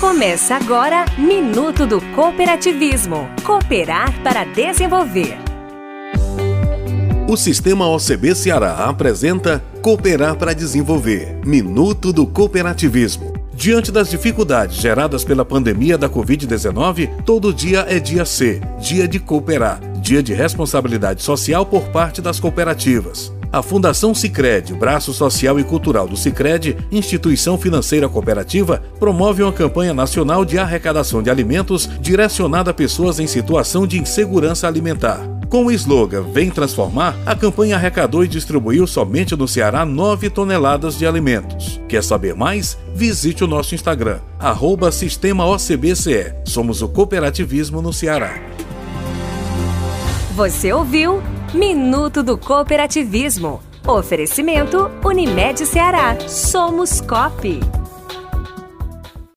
Começa agora Minuto do Cooperativismo. Cooperar para desenvolver. O Sistema OCB Ceará apresenta Cooperar para Desenvolver Minuto do Cooperativismo. Diante das dificuldades geradas pela pandemia da Covid-19, todo dia é dia C, dia de cooperar, dia de responsabilidade social por parte das cooperativas. A Fundação Sicredi, braço social e cultural do Sicredi, instituição financeira cooperativa, promove uma campanha nacional de arrecadação de alimentos direcionada a pessoas em situação de insegurança alimentar. Com o slogan Vem Transformar, a campanha arrecadou e distribuiu somente no Ceará 9 toneladas de alimentos. Quer saber mais? Visite o nosso Instagram, arroba Sistema OCBCE. Somos o cooperativismo no Ceará. Você ouviu Minuto do Cooperativismo. Oferecimento Unimed Ceará. Somos COP.